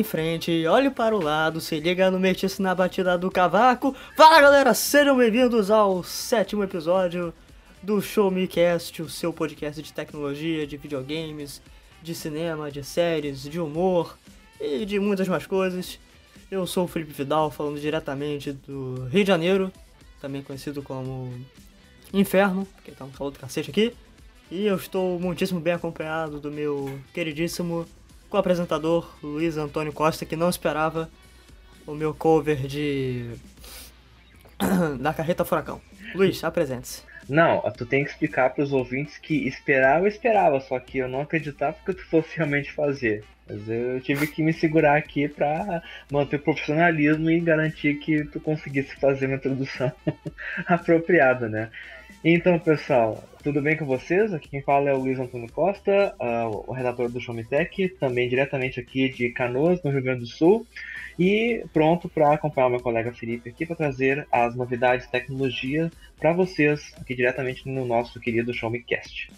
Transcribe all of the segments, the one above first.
em frente, olhe para o lado, se liga no metice na batida do cavaco. Fala galera, sejam bem-vindos ao sétimo episódio do Show Me Cast, o seu podcast de tecnologia, de videogames, de cinema, de séries, de humor e de muitas mais coisas. Eu sou o Felipe Vidal, falando diretamente do Rio de Janeiro, também conhecido como Inferno, porque tá um calor do cacete aqui. E eu estou muitíssimo bem acompanhado do meu queridíssimo co-apresentador Luiz Antônio Costa, que não esperava o meu cover de. da Carreta Furacão. Luiz, apresente-se. Não, tu tem que explicar para os ouvintes que esperava, esperava, só que eu não acreditava que tu fosse realmente fazer. Mas eu tive que me segurar aqui para manter o profissionalismo e garantir que tu conseguisse fazer uma introdução apropriada, né? Então, pessoal, tudo bem com vocês? Aqui quem fala é o Luiz Antônio Costa, uh, o redator do Showmetech, também diretamente aqui de Canoas, no Rio Grande do Sul, e pronto para acompanhar o meu colega Felipe aqui para trazer as novidades de tecnologia para vocês aqui diretamente no nosso querido Showmecast.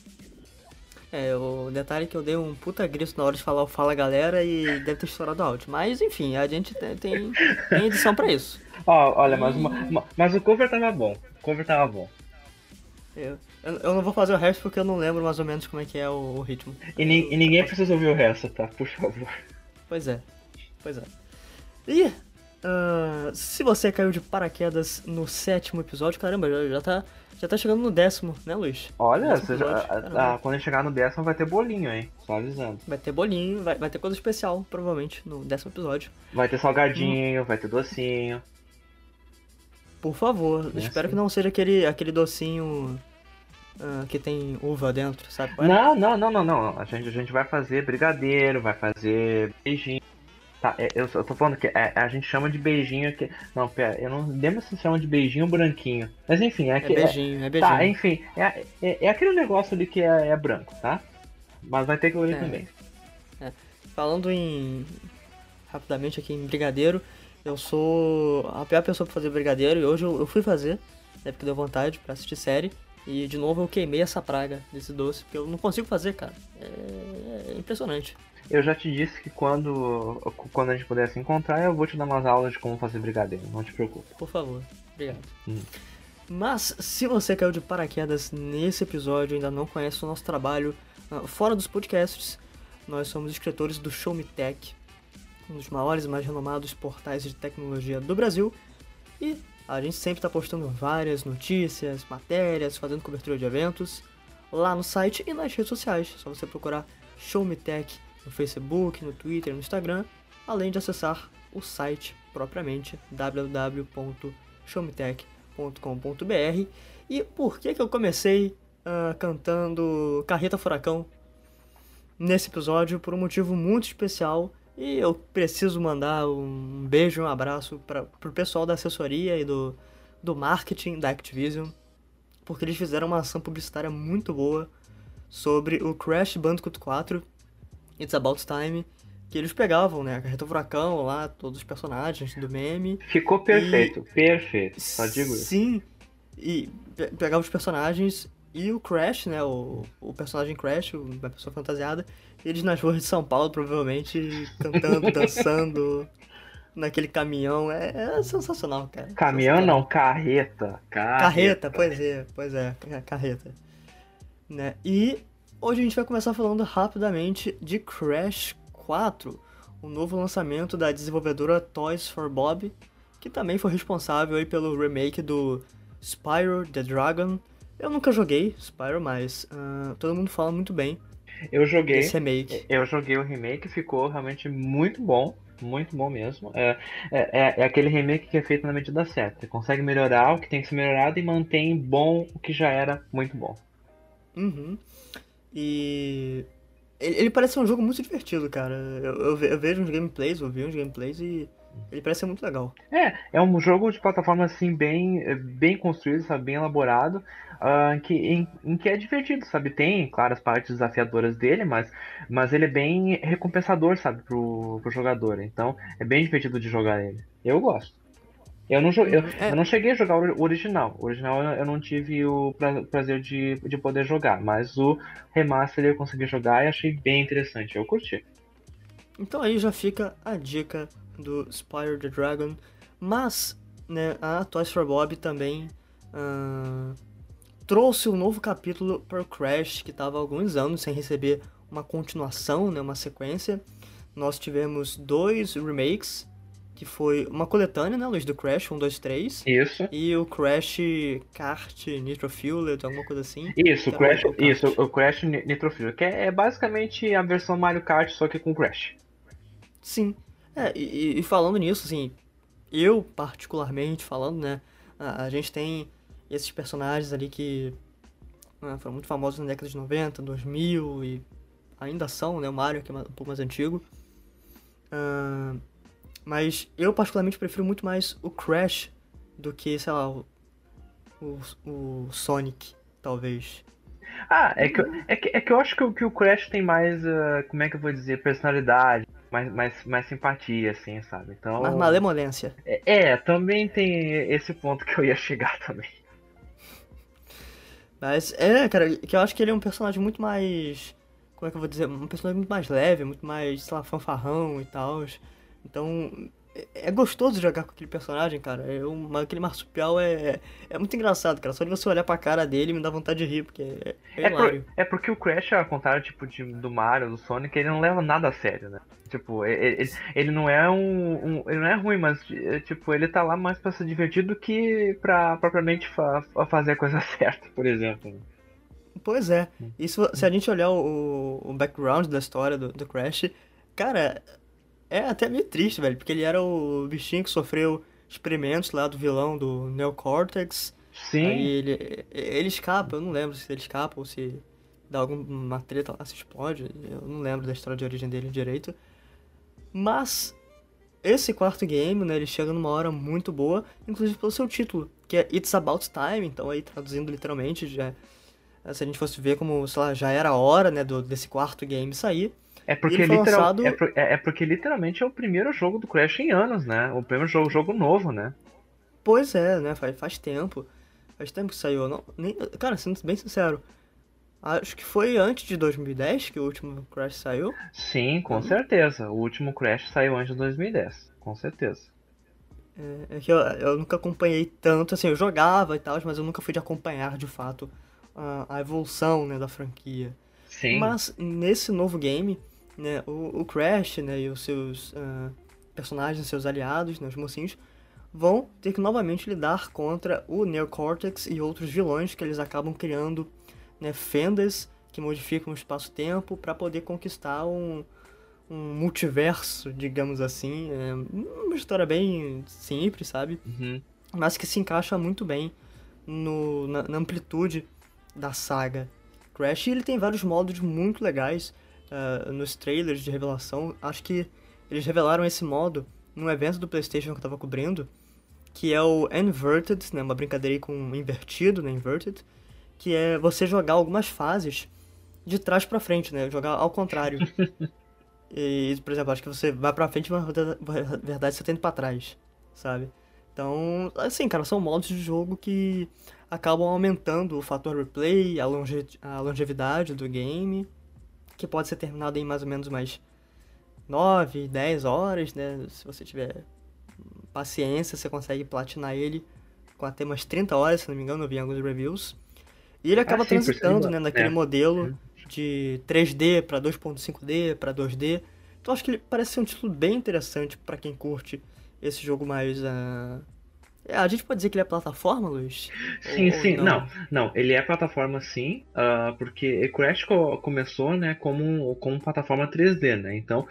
É, o detalhe é que eu dei um puta grito na hora de falar o Fala Galera e deve ter estourado o áudio. Mas enfim, a gente tem, tem, edição para isso. Ó, olha, mas, uma, mas o cover tava bom. O cover tava bom. Eu, eu, não vou fazer o resto porque eu não lembro mais ou menos como é que é o, o ritmo. E, ni, e, ninguém precisa ouvir o resto, tá? Por favor. Pois é, pois é. E uh, se você caiu de paraquedas no sétimo episódio, caramba, já, já, tá, já tá chegando no décimo, né, Luiz? Olha, já, a, quando chegar no décimo vai ter bolinho, hein? Só avisando. Vai ter bolinho, vai, vai ter coisa especial, provavelmente, no décimo episódio. Vai ter salgadinho, hum. vai ter docinho. Por favor, é espero assim. que não seja aquele, aquele docinho uh, que tem uva dentro, sabe? É? Não, não, não, não, não. A gente, a gente vai fazer brigadeiro, vai fazer beijinho. Tá, é, eu, eu tô falando que é, a gente chama de beijinho que. Não, pera, eu não lembro se chama de beijinho branquinho. Mas enfim, é, é que. É beijinho, é, beijinho. Tá, enfim, é, é, é, aquele negócio ali que é, é branco, tá? Mas vai ter que ali também. Falando em. Rapidamente aqui em brigadeiro, eu sou a pior pessoa pra fazer brigadeiro e hoje eu, eu fui fazer, né, porque deu vontade pra assistir série. E de novo eu queimei essa praga desse doce, porque eu não consigo fazer, cara. É, é impressionante. Eu já te disse que quando, quando a gente puder se encontrar, eu vou te dar umas aulas de como fazer brigadeiro, não te preocupe. Por favor, obrigado. Hum. Mas se você caiu de paraquedas nesse episódio e ainda não conhece o nosso trabalho uh, fora dos podcasts, nós somos escritores do Show Me Tech, um dos maiores e mais renomados portais de tecnologia do Brasil. E a gente sempre está postando várias notícias, matérias, fazendo cobertura de eventos lá no site e nas redes sociais. É só você procurar Show Me Tech no Facebook, no Twitter, no Instagram, além de acessar o site propriamente www.showmetech.com.br. E por que, que eu comecei uh, cantando Carreta Furacão nesse episódio? Por um motivo muito especial e eu preciso mandar um beijo e um abraço para o pessoal da assessoria e do, do marketing da Activision, porque eles fizeram uma ação publicitária muito boa sobre o Crash Bandicoot 4, It's About Time, que eles pegavam, né, a carreta furacão lá, todos os personagens do meme. Ficou perfeito, e... perfeito, só digo isso. Sim, e pegava os personagens e o Crash, né, o, o personagem Crash, uma pessoa fantasiada, eles nas ruas de São Paulo, provavelmente, cantando, dançando, naquele caminhão. É, é, sensacional, cara. Caminhão sensacional. não, carreta. carreta. Carreta, pois é, pois é, carreta. Né? E hoje a gente vai começar falando rapidamente de Crash 4, o novo lançamento da desenvolvedora Toys for Bob, que também foi responsável aí pelo remake do Spyro the Dragon. Eu nunca joguei Spyro, mas uh, todo mundo fala muito bem. Eu joguei. Esse remake. Eu joguei o remake, ficou realmente muito bom. Muito bom mesmo. É, é, é, é aquele remake que é feito na medida certa. Você consegue melhorar o que tem que ser melhorado e mantém bom o que já era muito bom. Uhum. E. Ele, ele parece um jogo muito divertido, cara. Eu, eu, eu vejo uns gameplays, eu vi uns gameplays e. Ele parece ser muito legal. É, é um jogo de plataforma assim bem, bem construído, sabe, bem elaborado uh, que, em, em, que é divertido, sabe? Tem, claro, as partes desafiadoras dele, mas, mas ele é bem recompensador, sabe, pro, pro jogador. Então é bem divertido de jogar ele. Eu gosto. Eu não, eu, é. eu, não cheguei a jogar o original. O original eu não tive o prazer de, de poder jogar, mas o remaster eu consegui jogar e achei bem interessante. Eu curti. Então aí já fica a dica do Spire the Dragon. Mas, né, a Toys for Bob também uh, trouxe um novo capítulo para o Crash, que estava há alguns anos sem receber uma continuação, né, uma sequência. Nós tivemos dois remakes, que foi uma coletânea, né, Luiz, do Crash 1, 2, 3. Isso. E o Crash Kart Nitro Fueled, alguma coisa assim. Isso, o Crash, isso, o Crash Nitro Fueled, que é, é basicamente a versão Mario Kart, só que com Crash. Sim. É, e, e falando nisso, assim, eu particularmente falando, né, a, a gente tem esses personagens ali que né, foram muito famosos na década de 90, 2000 e ainda são, né? O Mario, que é um pouco mais antigo. Uh, mas eu particularmente prefiro muito mais o Crash do que, sei lá, o, o, o Sonic, talvez. Ah, é que, é que, é que eu acho que, que o Crash tem mais, uh, como é que eu vou dizer, personalidade, mais, mais, mais simpatia, assim, sabe? Então, mais malemolência. É, é, também tem esse ponto que eu ia chegar também. Mas é, cara, que eu acho que ele é um personagem muito mais. Como é que eu vou dizer? Um personagem muito mais leve, muito mais, sei lá, fanfarrão e tal. Então, é gostoso jogar com aquele personagem, cara. É um, aquele marsupial é, é muito engraçado, cara. Só de você olhar pra cara dele me dá vontade de rir, porque é, é, é, por, é porque o Crash, ao contrário tipo, de, do Mario, do Sonic, ele não leva nada a sério, né? Tipo, ele, ele não é um, um, Ele não é ruim, mas tipo, ele tá lá mais pra se divertir do que pra propriamente fa fazer a coisa certa, por exemplo. Pois é. Se, se a gente olhar o, o background da história do, do Crash, cara, é até meio triste, velho, porque ele era o bichinho que sofreu experimentos lá do vilão do Neocortex. Sim. Aí ele, ele escapa, eu não lembro se ele escapa ou se dá alguma treta lá, se explode. Eu não lembro da história de origem dele direito. Mas esse quarto game, né, ele chega numa hora muito boa, inclusive pelo seu título, que é It's About Time, então aí traduzindo literalmente, já, se a gente fosse ver como, sei lá, já era a hora, né, do, desse quarto game sair. É porque, literal, lançado... é, é, é, porque literalmente é o primeiro jogo do Crash em anos, né? O primeiro jogo, jogo novo, né? Pois é, né? Faz, faz tempo. Faz tempo que saiu. Não, nem, cara, sendo bem sincero, acho que foi antes de 2010 que o último Crash saiu. Sim, com hum. certeza. O último Crash saiu antes de 2010, com certeza. É, é que eu, eu, nunca acompanhei tanto, assim, eu jogava e tal, mas eu nunca fui de acompanhar de fato a, a evolução né, da franquia. Sim. Mas nesse novo game, né, o, o Crash né, e os seus uh, personagens, seus aliados, né, os mocinhos, vão ter que novamente lidar contra o Neocortex e outros vilões que eles acabam criando né, fendas que modificam o espaço-tempo para poder conquistar um, um multiverso, digamos assim. É uma história bem simples, sabe? Uhum. Mas que se encaixa muito bem no, na, na amplitude da saga Crash. E ele tem vários modos muito legais uh, nos trailers de revelação. Acho que eles revelaram esse modo num evento do PlayStation que eu tava cobrindo, que é o Inverted, né, uma brincadeira com invertido, né, Inverted, que é você jogar algumas fases de trás para frente, né, jogar ao contrário. e, por exemplo, acho que você vai para frente, mas na verdade você tá indo para trás, sabe? Então, assim, cara, são modos de jogo que acabam aumentando o fator replay, a, longe a longevidade do game que pode ser terminado em mais ou menos mais 9, 10 horas, né? Se você tiver paciência, você consegue platinar ele com até umas 30 horas, se não me engano, eu vi alguns reviews. E ele acaba ah, sim, transitando, né, naquele é. modelo de 3D para 2.5D, para 2D. Então acho que ele parece ser um título bem interessante para quem curte esse jogo mais uh, a gente pode dizer que ele é plataforma, Luiz? Sim, ou, sim. Ou não? não? não, ele é plataforma sim, uh, porque Crash co começou, né, como, como plataforma 3D, né? Então,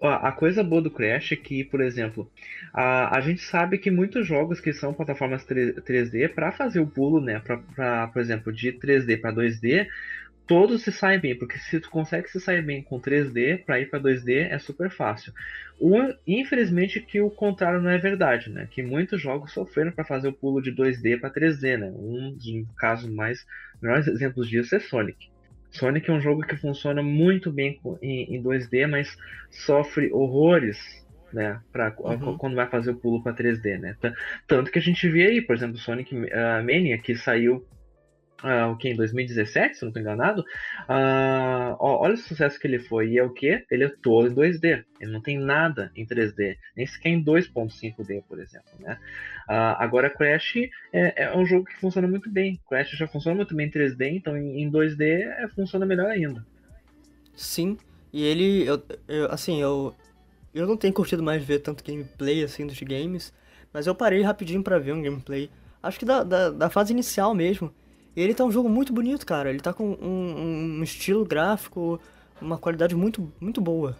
a, a coisa boa do Crash é que, por exemplo, a, a gente sabe que muitos jogos que são plataformas 3D, para fazer o pulo, né, pra, pra, por exemplo, de 3D para 2D, todos se saem bem, porque se tu consegue se sair bem com 3D, para ir para 2D é super fácil. Infelizmente que o contrário não é verdade, né? Que muitos jogos sofreram para fazer o pulo de 2D para 3D, né? Um dos casos mais melhores exemplos disso é Sonic. Sonic é um jogo que funciona muito bem em, em 2D, mas sofre horrores né, pra, uhum. quando vai fazer o pulo para 3D, né? Tanto que a gente vê aí, por exemplo, Sonic uh, Mania, que saiu uh, o que, em 2017, se não estou enganado, uh, ó, olha o sucesso que ele foi. E é o que? Ele é todo em 2D. Ele não tem nada em 3D, nem sequer em 2.5D, por exemplo. Né? Uh, agora, Crash é, é, um jogo que funciona muito bem. Crash já funciona muito bem em 3D, então em, em 2D é, funciona melhor ainda. Sim, e ele, eu, eu, assim, eu, eu não tenho curtido mais ver tanto gameplay assim dos games, mas eu parei rapidinho para ver um gameplay. Acho que da, da, da fase inicial mesmo. Ele tá um jogo muito bonito, cara. Ele tá com um, um estilo gráfico, uma qualidade muito, muito boa.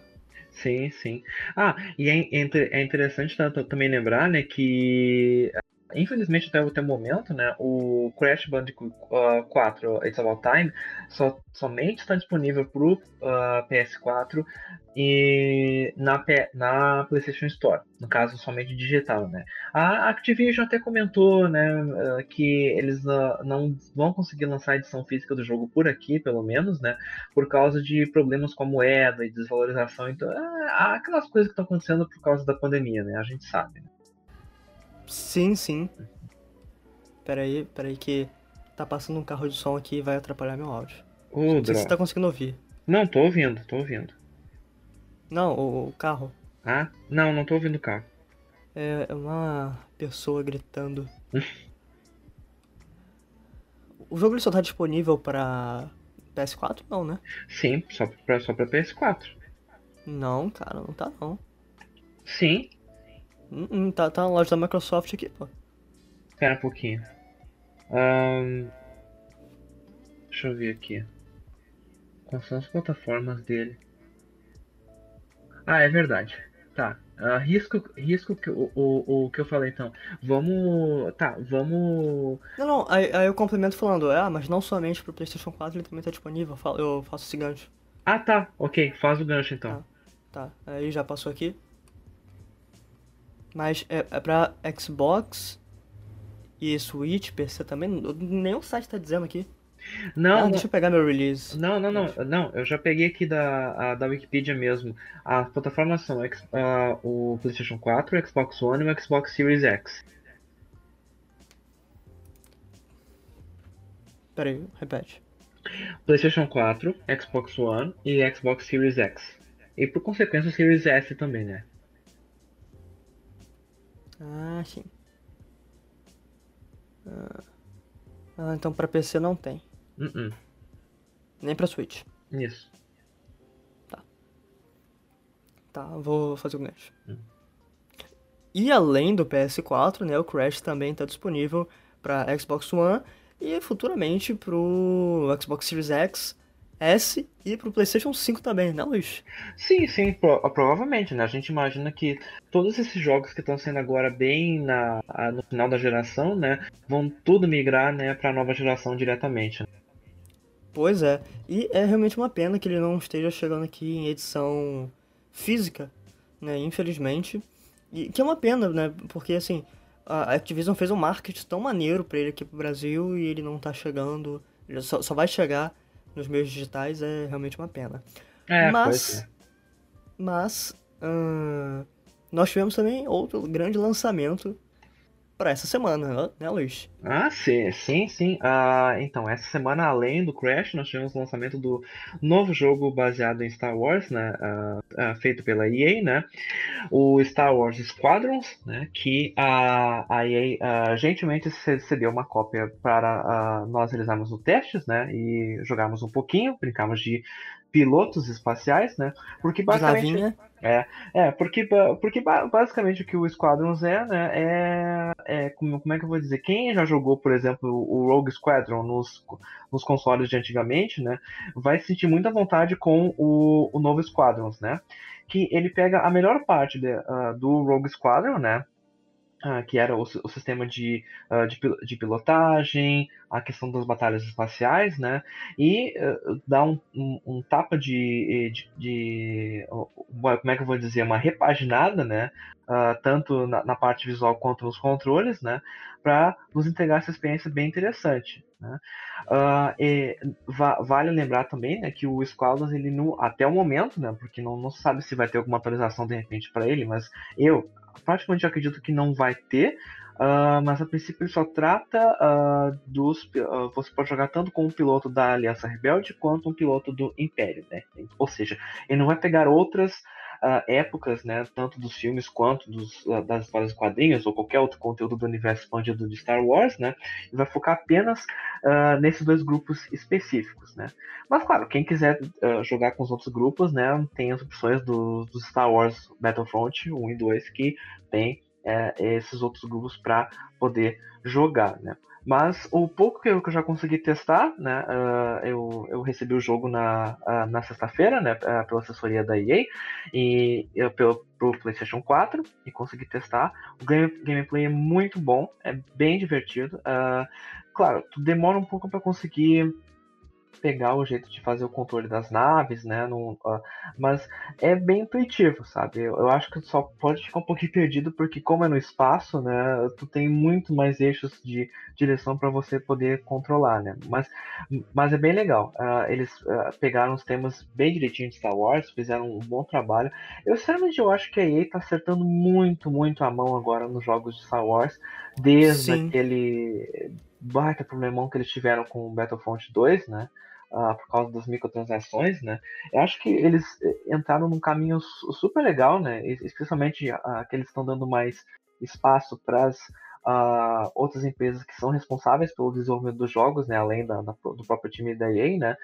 Sim, sim. Ah, e é, é interessante também lembrar, né, que infelizmente até o momento, né, o Crash Bandicoot uh, 4 It's About Time só, somente está disponível para o uh, PS4 e na, na PlayStation Store, no caso somente digital, né. A Activision até comentou, né, uh, que eles não vão conseguir lançar a edição física do jogo por aqui, pelo menos, né, por causa de problemas com a moeda e desvalorização, então, é, aquelas coisas que estão acontecendo por causa da pandemia, né, a gente sabe. Né? Sim, sim. Peraí, peraí que tá passando um carro de som aqui e vai atrapalhar meu áudio. Ô, Não sei se você tá conseguindo ouvir. Não, tô ouvindo, tô ouvindo. Não, o, o carro. Ah? Não, não tô ouvindo o carro. É, é uma pessoa gritando. o jogo ele só tá disponível pra PS4 não, né? Sim, só pra, só pra PS4. Não, cara, não tá não. Sim. Hum, hum, tá, tá na loja da Microsoft aqui, pô. Espera um pouquinho. Um... Deixa eu ver aqui. Quais são as plataformas dele? Ah, é verdade. Tá. Uh, risco, risco que, o, o, o que eu falei então. Vamos. Tá, vamos. Não, não, aí, aí eu complemento falando, ah, mas não somente pro PlayStation 4 ele também tá disponível. Eu faço esse gancho. Ah, tá, ok, faz o gancho então. Tá, tá. aí já passou aqui. Mas é, é pra Xbox e Switch, PC também. Nenhum site tá dizendo aqui. Não, ah, deixa eu pegar meu release. Não, não, não, não. Eu já peguei aqui da, a, da Wikipedia mesmo. As plataformas são uh, o PlayStation 4, o Xbox One e o Xbox Series X. Peraí, repete. PlayStation 4, Xbox One e Xbox Series X. E por consequência o Series S também, né? Ah, sim. Ah, ah então pra PC não tem. Uh -uh. Nem pra Switch. Isso. Tá. Tá, vou fazer o gancho. Hum. E além do PS4, né, o Crash também tá disponível para Xbox One e futuramente pro Xbox Series X S e pro PlayStation 5 também, né, Luiz? Sim, sim, pro, provavelmente, né? A gente imagina que todos esses jogos que estão sendo agora bem na, no final da geração, né, vão tudo migrar, né, para a nova geração diretamente. Né? Pois é, e é realmente uma pena que ele não esteja chegando aqui em edição física, né, infelizmente. E que é uma pena, né, porque assim, a Activision fez um marketing tão maneiro para ele aqui pro Brasil e ele não tá chegando, ele só, só vai chegar nos meios digitais é realmente uma pena. É, mas, é. mas uh, nós tivemos também outro grande lançamento para essa semana, né, Luiz? Ah, sim, sim, sim. Ah, então, essa semana, além do Crash, nós tivemos o lançamento do novo jogo baseado em Star Wars, né, ah, ah, feito pela EA, né, o Star Wars Squadrons, né, que a, a EA ah, gentilmente cedeu uma cópia para ah, nós realizarmos os testes, né, e jogarmos um pouquinho, brincamos de pilotos espaciais, né? Porque basicamente é, é porque, porque basicamente o que o Squadrons é, né? É, é como, como é que eu vou dizer? Quem já jogou, por exemplo, o Rogue Squadron nos, nos consoles de antigamente, né? Vai sentir muita vontade com o, o novo Squadrons, né? Que ele pega a melhor parte de, uh, do Rogue Squadron, né? Uh, que era o, o sistema de, uh, de, de, pilotagem, a questão das batalhas espaciais, né? E uh, dá um, um, um, tapa de, de, de, Como é que eu vou dizer? Uma repaginada, né? tanto na, na, parte visual quanto nos controles, né? Para nos entregar essa experiência bem interessante. Né? Va vale lembrar também né, que o Squadrons, ele no, até o momento, né? Porque não, não sabe se vai ter alguma atualização de repente para ele, mas eu praticamente acredito que não vai ter. Uh, mas a princípio ele só trata uh, dos. Uh, você pode jogar tanto com um piloto da Aliança Rebelde quanto um piloto do Império, né? Ou seja, ele não vai pegar outras épocas, né? Tanto dos filmes quanto dos, das histórias quadrinhos ou qualquer outro conteúdo do universo expandido de Star Wars, né? E vai focar apenas nesses dois grupos específicos, né? Mas claro, quem quiser jogar com os outros grupos, né? Tem as opções do, do Star Wars Battlefront 1 e 2 que tem é, esses outros grupos para poder jogar, né? Mas o pouco que eu, já consegui testar, né? Uh, eu, eu recebi o jogo na, uh, na sexta-feira, né? Uh, pela assessoria da EA e eu, pelo pro PlayStation 4 e consegui testar. O game, gameplay é muito bom, é bem divertido. claro, demora um pouco para conseguir pegar o jeito de fazer o controle das naves, né? No, uh, mas é bem intuitivo, sabe? Eu, eu, acho que só pode ficar um pouquinho perdido porque como é no espaço, né? Tu tem muito mais eixos de direção para você poder controlar, né? Mas, mas é bem legal. Uh, eles uh, pegaram os temas bem direitinho de Star Wars, fizeram um bom trabalho. Eu sinceramente eu acho que a EA tá acertando muito, muito a mão agora nos jogos de Star Wars, desde Sim. aquele baita problemão que eles tiveram com o Battlefront 2, né? uh, por causa das microtransações, né? Eu acho que eles eh, entraram num caminho super legal, né? Especialmente uh, que eles estão dando mais espaço para as uh, outras empresas que são responsáveis pelo desenvolvimento dos jogos, né? Além da, da do próprio time da EA, né?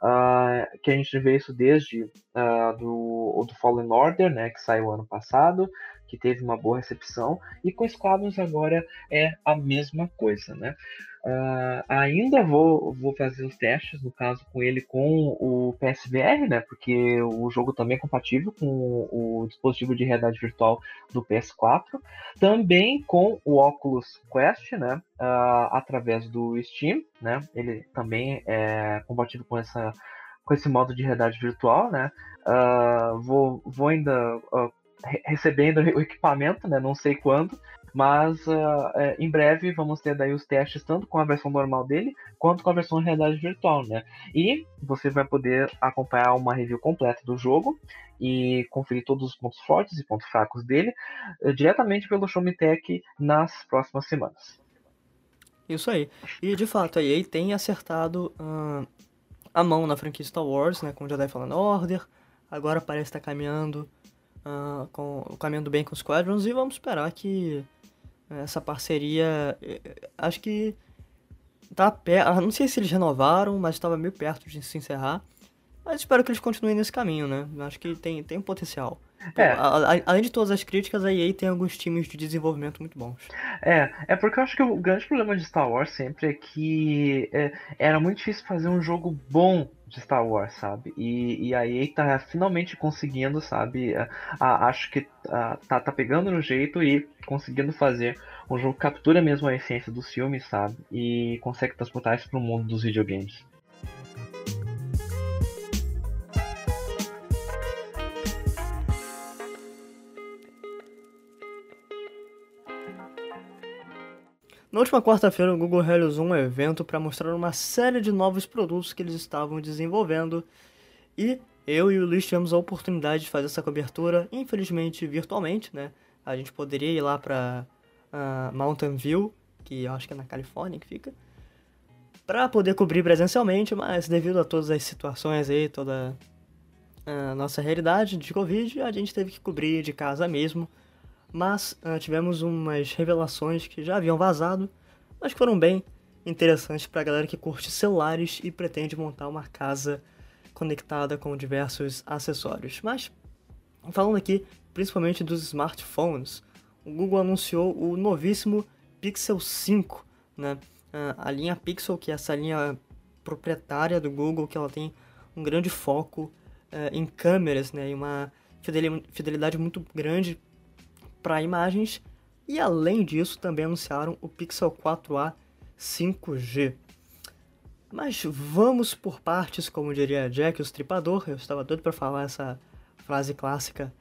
Uh, que a gente vê isso desde uh, do, do Fallen Order, né, que saiu ano passado, que teve uma boa recepção, e com Squadrons agora é a mesma coisa, né? Uh, ainda vou, vou fazer os testes, no caso, com ele com o PSVR, né? Porque o jogo também é compatível com o dispositivo de realidade virtual do PS4. Também com o Oculus Quest, né? Uh, através do Steam, né? Ele também é compatível com essa com esse modo de realidade virtual, né? Uh, vou, vou ainda recebendo o equipamento, né? Não sei quando, mas uh, é, em breve vamos ter daí os testes tanto com a versão normal dele quanto com a versão realidade virtual, né? E você vai poder acompanhar uma review completa do jogo e conferir todos os pontos fortes e pontos fracos dele uh, diretamente pelo Show Me Tech nas próximas semanas. Isso aí. E de fato a EA tem acertado uh, a mão na franquia Star Wars, né? Com Jedi Fallen Order. Agora parece estar caminhando uh, com, caminhando bem com os Squadrons e vamos esperar que essa parceria, eh, acho que tá perto, ah, não sei se eles renovaram, mas estava meio perto de se encerrar. Mas espero que eles continuem nesse caminho, né? Acho que tem, tem um potencial. É. A, a, além de todas as críticas, a EA tem alguns times de desenvolvimento muito bons. É, é porque eu acho que o grande problema de Star Wars sempre é que é, era muito difícil fazer um jogo bom de Star Wars, sabe? E, e a EA tá finalmente conseguindo, sabe? A, a, acho que a, tá, tá pegando no jeito e conseguindo fazer um jogo que captura mesmo a essência dos filmes, sabe? E consegue transportar isso pro mundo dos videogames. Na última quarta-feira, o Google realizou um evento para mostrar uma série de novos produtos que eles estavam desenvolvendo e eu e o Luiz tivemos a oportunidade de fazer essa cobertura, infelizmente virtualmente, né? A gente poderia ir lá para uh, ah, Mountain View, que eu acho que é na Califórnia que fica, para poder cobrir presencialmente, mas devido a todas as situações aí, toda a nossa realidade de Covid, a gente teve que cobrir de casa mesmo mas uh, tivemos umas revelações que já haviam vazado, mas que foram bem interessantes para a galera que curte celulares e pretende montar uma casa conectada com diversos acessórios. Mas, falando aqui principalmente dos smartphones, o Google anunciou o novíssimo Pixel 5, né? Uh, a linha Pixel, que é essa linha proprietária do Google, que ela tem um grande foco uh, em câmeras, né? E uma fidelidade muito grande para imagens e além disso também anunciaram o Pixel 4a 5G. Mas vamos por partes, como diria Jack o Stripador. Eu estava doido para falar essa frase clássica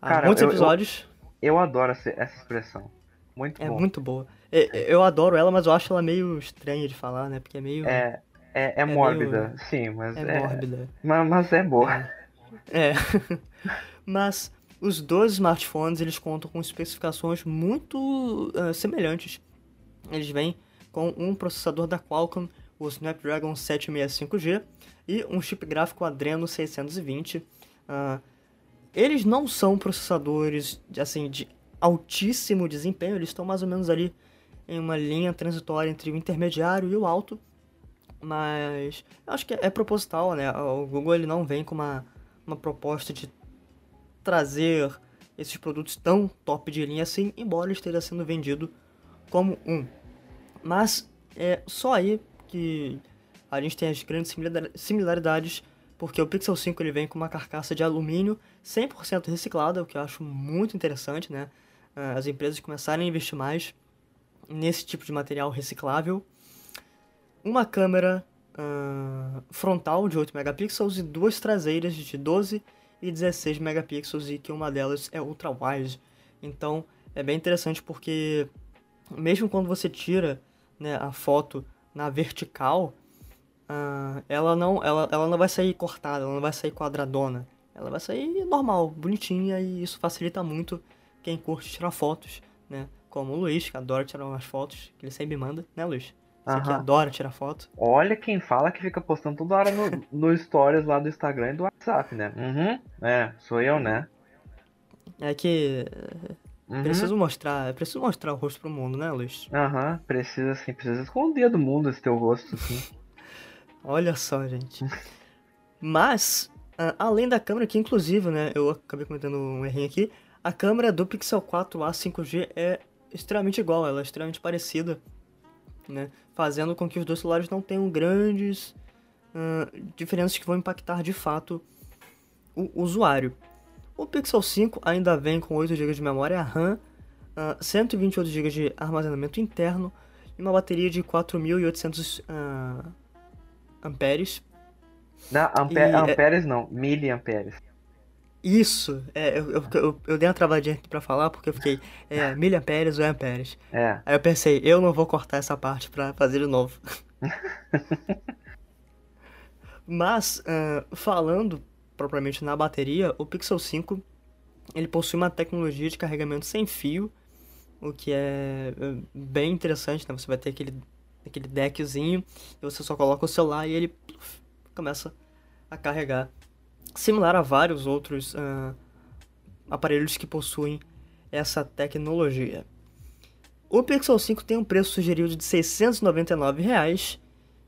há Cara, muitos episódios. Eu, eu, adoro essa, expressão. Muito é bom. muito boa. Eu, eu adoro ela, mas eu acho ela meio estranha de falar, né? Porque é meio. É, é, é, é mórbida, meio... sim, mas. É, é mórbida. Mas, mas é boa. É. é. mas os dois smartphones eles contam com especificações muito uh, semelhantes. Eles vêm com um processador da Qualcomm, o Snapdragon 765G, e um chip gráfico Adreno 620. Uh, eles não são processadores assim de altíssimo desempenho, eles estão mais ou menos ali em uma linha transitória entre o intermediário e o alto, mas acho que é proposital, né? O Google ele não vem com uma, uma proposta de trazer esses produtos tão top de linha assim, embora esteja sendo vendido como um. Mas é só aí que a gente tem as grandes similaridades, porque o Pixel 5 ele vem com uma carcaça de alumínio 100% reciclada, o que eu acho muito interessante, né? Ah, as empresas começarem a investir mais nesse tipo de material reciclável. Uma câmera uh, frontal de 8 megapixels e duas traseiras de 12 e 16 megapixels e que uma delas é ultra wide. Então é bem interessante porque mesmo quando você tira né, a foto na vertical, uh, ela, não, ela, ela não vai sair cortada, ela não vai sair quadradona. Ela vai sair normal, bonitinha e isso facilita muito quem curte tirar fotos, né? Como o Luiz, que adora tirar umas fotos, que ele sempre manda, né, Luiz? Você que adora tirar foto. Olha quem fala que fica postando toda hora no, no stories lá do Instagram e do WhatsApp, né? Uhum. É, sou eu, né? É que. Uhum. Preciso mostrar. Preciso mostrar o rosto pro mundo, né, Luiz? Aham, precisa sim, precisa esconder do mundo esse teu rosto, sim. Olha só, gente. Mas, além da câmera, que inclusive, né, eu acabei comentando um errinho aqui, a câmera do Pixel 4a 5G é extremamente igual, ela é extremamente parecida, né? Fazendo com que os dois celulares não tenham grandes uh, diferenças que vão impactar de fato o usuário. O Pixel 5 ainda vem com 8 GB de memória RAM, uh, 128 GB de armazenamento interno e uma bateria de 4.800 uh, amperes. Não, ampe e, é amperes é... não, miliamperes. Isso, é, eu, eu, eu, eu, dei uma travadinha aqui pra falar porque eu fiquei é, miliamperes ou amperes. É. Aí eu pensei, eu não vou cortar essa parte pra fazer de novo. Mas, uh, falando propriamente na bateria, o Pixel 5 ele possui uma tecnologia de carregamento sem fio, o que é, é bem interessante, né? Você vai ter aquele, aquele deckzinho e você só coloca o celular e ele pluf, começa a carregar similar a vários outros uh, aparelhos que possuem essa tecnologia. O Pixel 5 tem um preço sugerido de 699 reais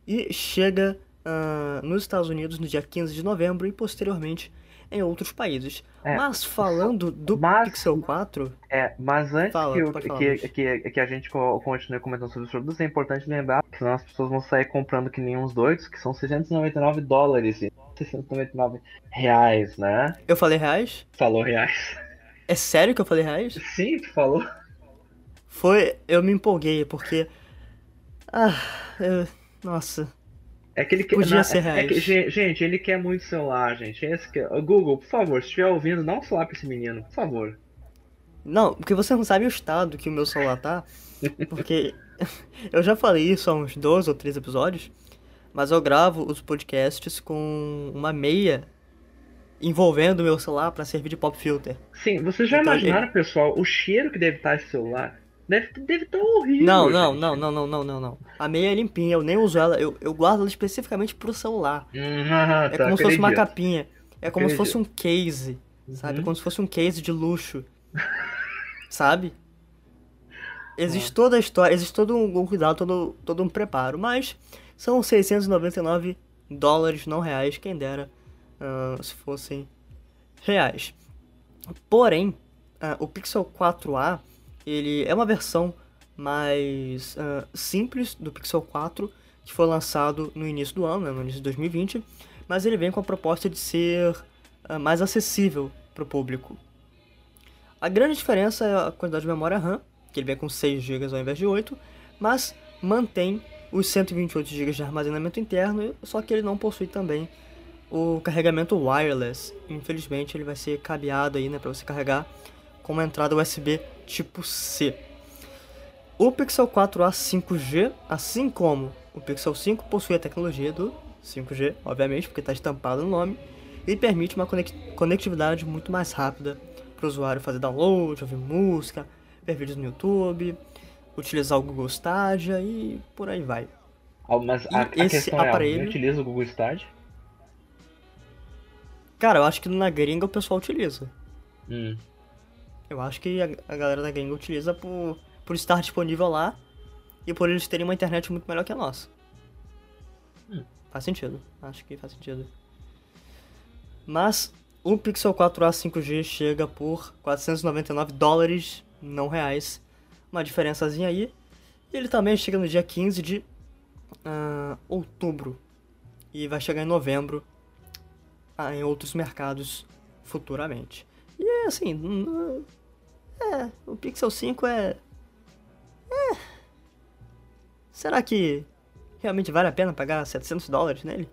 e chega uh, nos Estados Unidos no dia 15 de novembro e posteriormente em outros países. É, mas falando do mas, Pixel 4. É, mas antes fala, que, eu, que, que, que, a gente continue comentando sobre os produtos, é importante lembrar que senão as pessoas vão sair comprando que nem uns doidos, que são 699 dólares e 699 reais, né? Eu falei reais? Falou reais. É sério que eu falei reais? Sim, tu falou. Foi. Eu me empolguei, porque. Ah, eu, nossa. É que ele quer. Podia na, ser reais. É que, gente, ele quer muito celular, gente. Esse que, Google, por favor, se estiver ouvindo, um celular pra esse menino, por favor. Não, porque você não sabe o estado que o meu celular tá. Porque eu já falei isso há uns dois ou três episódios. Mas eu gravo os podcasts com uma meia envolvendo o meu celular para servir de pop filter. Sim, vocês já então, imaginaram, ele... pessoal, o cheiro que deve estar esse celular? Deve, deve estar horrível. Não, não, não, não, não, não, não, não. A meia é limpinha, eu nem uso ela, eu, eu guardo ela especificamente pro celular. Hum, tá, é como acredito. se fosse uma capinha. É como acredito. se fosse um case, sabe? Uhum. Como se fosse um case de luxo. sabe? Existe ah. toda a história, existe todo um cuidado, todo, todo um preparo, mas são 699 dólares, não reais, quem dera uh, se fossem reais. Porém, uh, o Pixel 4a ele é uma versão mais uh, simples do Pixel 4 que foi lançado no início do ano, né, no início de 2020, mas ele vem com a proposta de ser mais acessível para o público. A grande diferença é a quantidade de memória RAM, que ele vem com 6 GB ao invés de 8, mas mantém os 128 GB de armazenamento interno, só que ele não possui também o carregamento wireless. Infelizmente, ele vai ser cabeado aí, né, para você carregar com uma entrada USB tipo C. O Pixel 4a 5G, assim como o Pixel 5, possui a tecnologia do 5G, obviamente, porque está estampado no nome, e permite uma conectividade muito mais rápida para o usuário fazer download, ouvir música, ver vídeos no YouTube, utilizar o Google Stadia e por aí vai. Ah, mas a, a questão aparelho... é, alguém utiliza o Google Stadia? Cara, eu acho que na gringa o pessoal utiliza. Hum. Eu acho que a, a, galera da gringa utiliza por, por estar disponível lá e por eles terem uma internet muito melhor que a nossa. Hum. Faz sentido. Acho que faz sentido. Mas o Pixel 4a 5G chega por 499 dólares, não reais. Uma diferençazinha aí. E ele também chega no dia 15 de uh, outubro. E vai chegar em novembro uh, em outros mercados futuramente. E é assim. Uh, é, o Pixel 5 é. É. Será que realmente vale a pena pagar 700 dólares nele?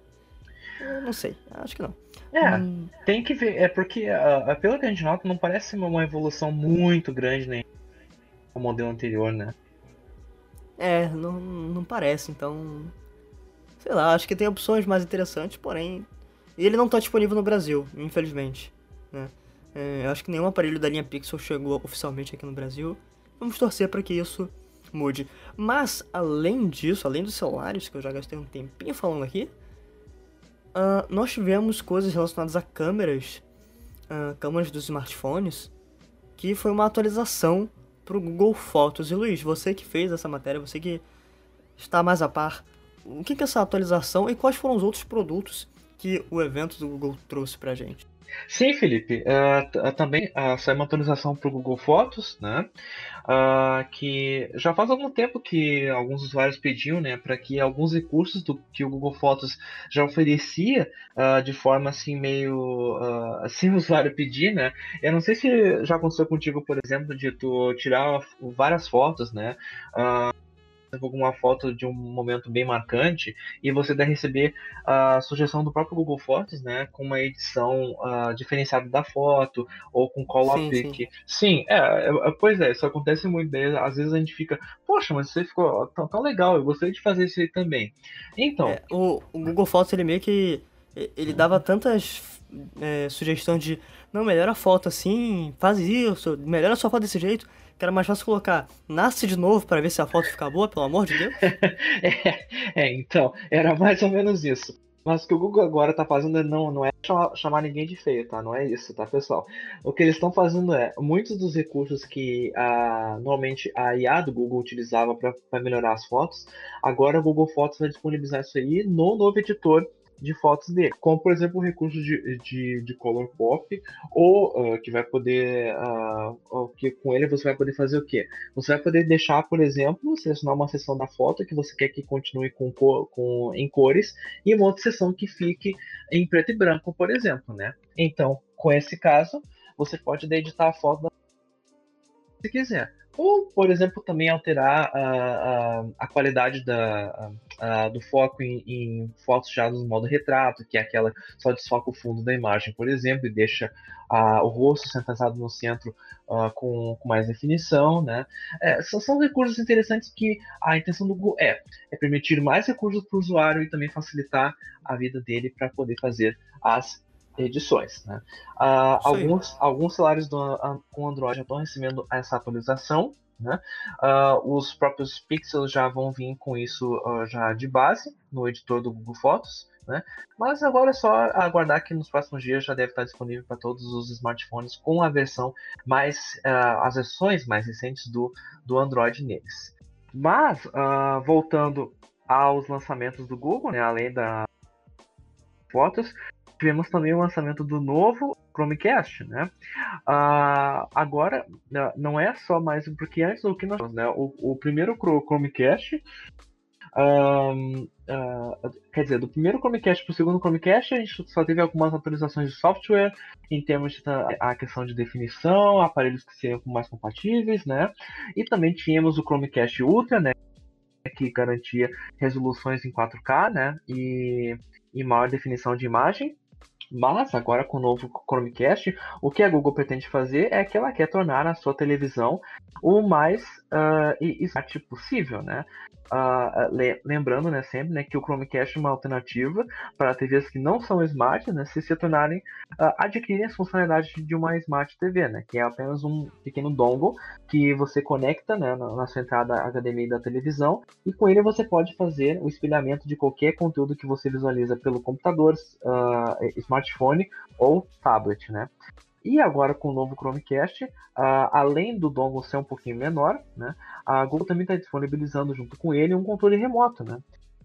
Eu não sei, acho que não. É, hum. tem que ver. É porque, uh, pelo que a gente nota, não parece uma evolução muito grande nem o modelo anterior, né? É, não, não parece, então. Sei lá, acho que tem opções mais interessantes, porém. Ele não está disponível no Brasil, infelizmente. Né? É, acho que nenhum aparelho da linha Pixel chegou oficialmente aqui no Brasil. Vamos torcer para que isso mude. Mas, além disso, além dos celulares, que eu já gastei um tempinho falando aqui, Uh, nós tivemos coisas relacionadas a câmeras, uh, câmeras dos smartphones, que foi uma atualização para o Google Fotos. E Luiz, você que fez essa matéria, você que está mais a par, o que, é essa atualização e quais foram os outros produtos que o evento do Google trouxe para a gente? Sim, Felipe. Uh, também uh, saiu uma atualização para o Google Fotos, né? Uh, que já faz algum tempo que alguns usuários pediam, né, para que alguns recursos do que o Google Fotos já oferecia uh, de forma assim meio uh, sem o usuário pedir, né? Eu não sei se já aconteceu contigo, por exemplo, de tu tirar várias fotos, né? Alguma foto de um momento bem marcante e você deve receber a sugestão do próprio Google Fotos, né, com uma edição uh, diferenciada da foto ou com color sim, pick. Sim, sim é, é, é, pois é, isso acontece muito. Daí, às vezes a gente fica, poxa, mas você ficou tão, tão legal, eu gostaria de fazer isso aí também. Então, é, o, o, Google Fotos ele meio que ele dava tantas é, sugestões de não melhora a foto assim, faz isso, melhora a sua foto desse jeito que era mais fácil colocar nasce de novo para ver se a foto fica boa, pelo amor de Deus. é, é, então, era mais ou menos isso. Mas o que o Google agora tá fazendo é não, não é chamar, chamar ninguém de feio, tá? Não é isso, tá, pessoal? O que eles estão fazendo é, muitos dos recursos que a, normalmente a IA do Google utilizava para melhorar as fotos, agora o Google Fotos vai disponibilizar isso aí no novo editor de fotos dele, como por exemplo o recurso de, de, de color pop, ou uh, que vai poder, uh, que com ele você vai poder fazer o quê? Você vai poder deixar, por exemplo, selecionar uma seção da foto que você quer que continue com, com em cores e uma outra seção que fique em preto e branco, por exemplo, né? Então, com esse caso, você pode editar a foto da se quiser. Ou, por exemplo, também alterar a, a, a qualidade da, a, do foco em, em, fotos já no modo retrato, que é aquela que só desfoca o fundo da imagem, por exemplo, e deixa o rosto centralizado no centro uh, com, com, mais definição. Né? É, são, são, recursos interessantes que a intenção do Google é, é permitir mais recursos para o usuário e também facilitar a vida dele para poder fazer as edições. Né? Uh, alguns, alguns celulares do, uh, com Android já estão recebendo essa atualização. Né? Uh, os próprios pixels já vão vir com isso já de base no editor do Google Fotos. Né? Mas agora é só aguardar que nos próximos dias já deve estar disponível para todos os smartphones com a versão mais as versões mais recentes do, do Android neles. Mas voltando aos lançamentos do Google, né, além da fotos, tivemos também o lançamento do novo Chromecast, né? Uh, agora, não é só mais porque antes o que nós né? o, o primeiro Chromecast uh, quer dizer, do primeiro Chromecast para o segundo Chromecast, a gente só teve algumas atualizações de software em termos de a questão de definição, aparelhos que seriam mais compatíveis, né? E também tínhamos o Chromecast Ultra, né? Que garantia resoluções em 4K, né? E, e maior definição de imagem. Mas agora com o novo Chromecast, o que a Google pretende fazer é que ela quer tornar a sua televisão o mais uh, smart possível, né? Uh, lembrando, né, sempre, né, que o Chromecast é uma alternativa para TVs que não são smart, né, se se tornarem, uh, adquirirem as funcionalidades de uma smart TV, né, que é apenas um pequeno dongle que você conecta, né, na, na sua entrada HDMI da televisão e com ele você pode fazer o espelhamento de qualquer conteúdo que você visualiza pelo computador, uh, smartphone ou tablet, né. E agora com o novo Chromecast, uh, além do dongle ser um pouquinho menor, né, a Google também está disponibilizando junto com ele um controle remoto, né,